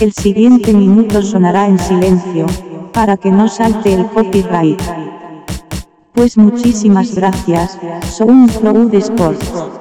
El siguiente minuto sonará en silencio, para que no salte el copyright. Pues muchísimas gracias, Sound de Sports.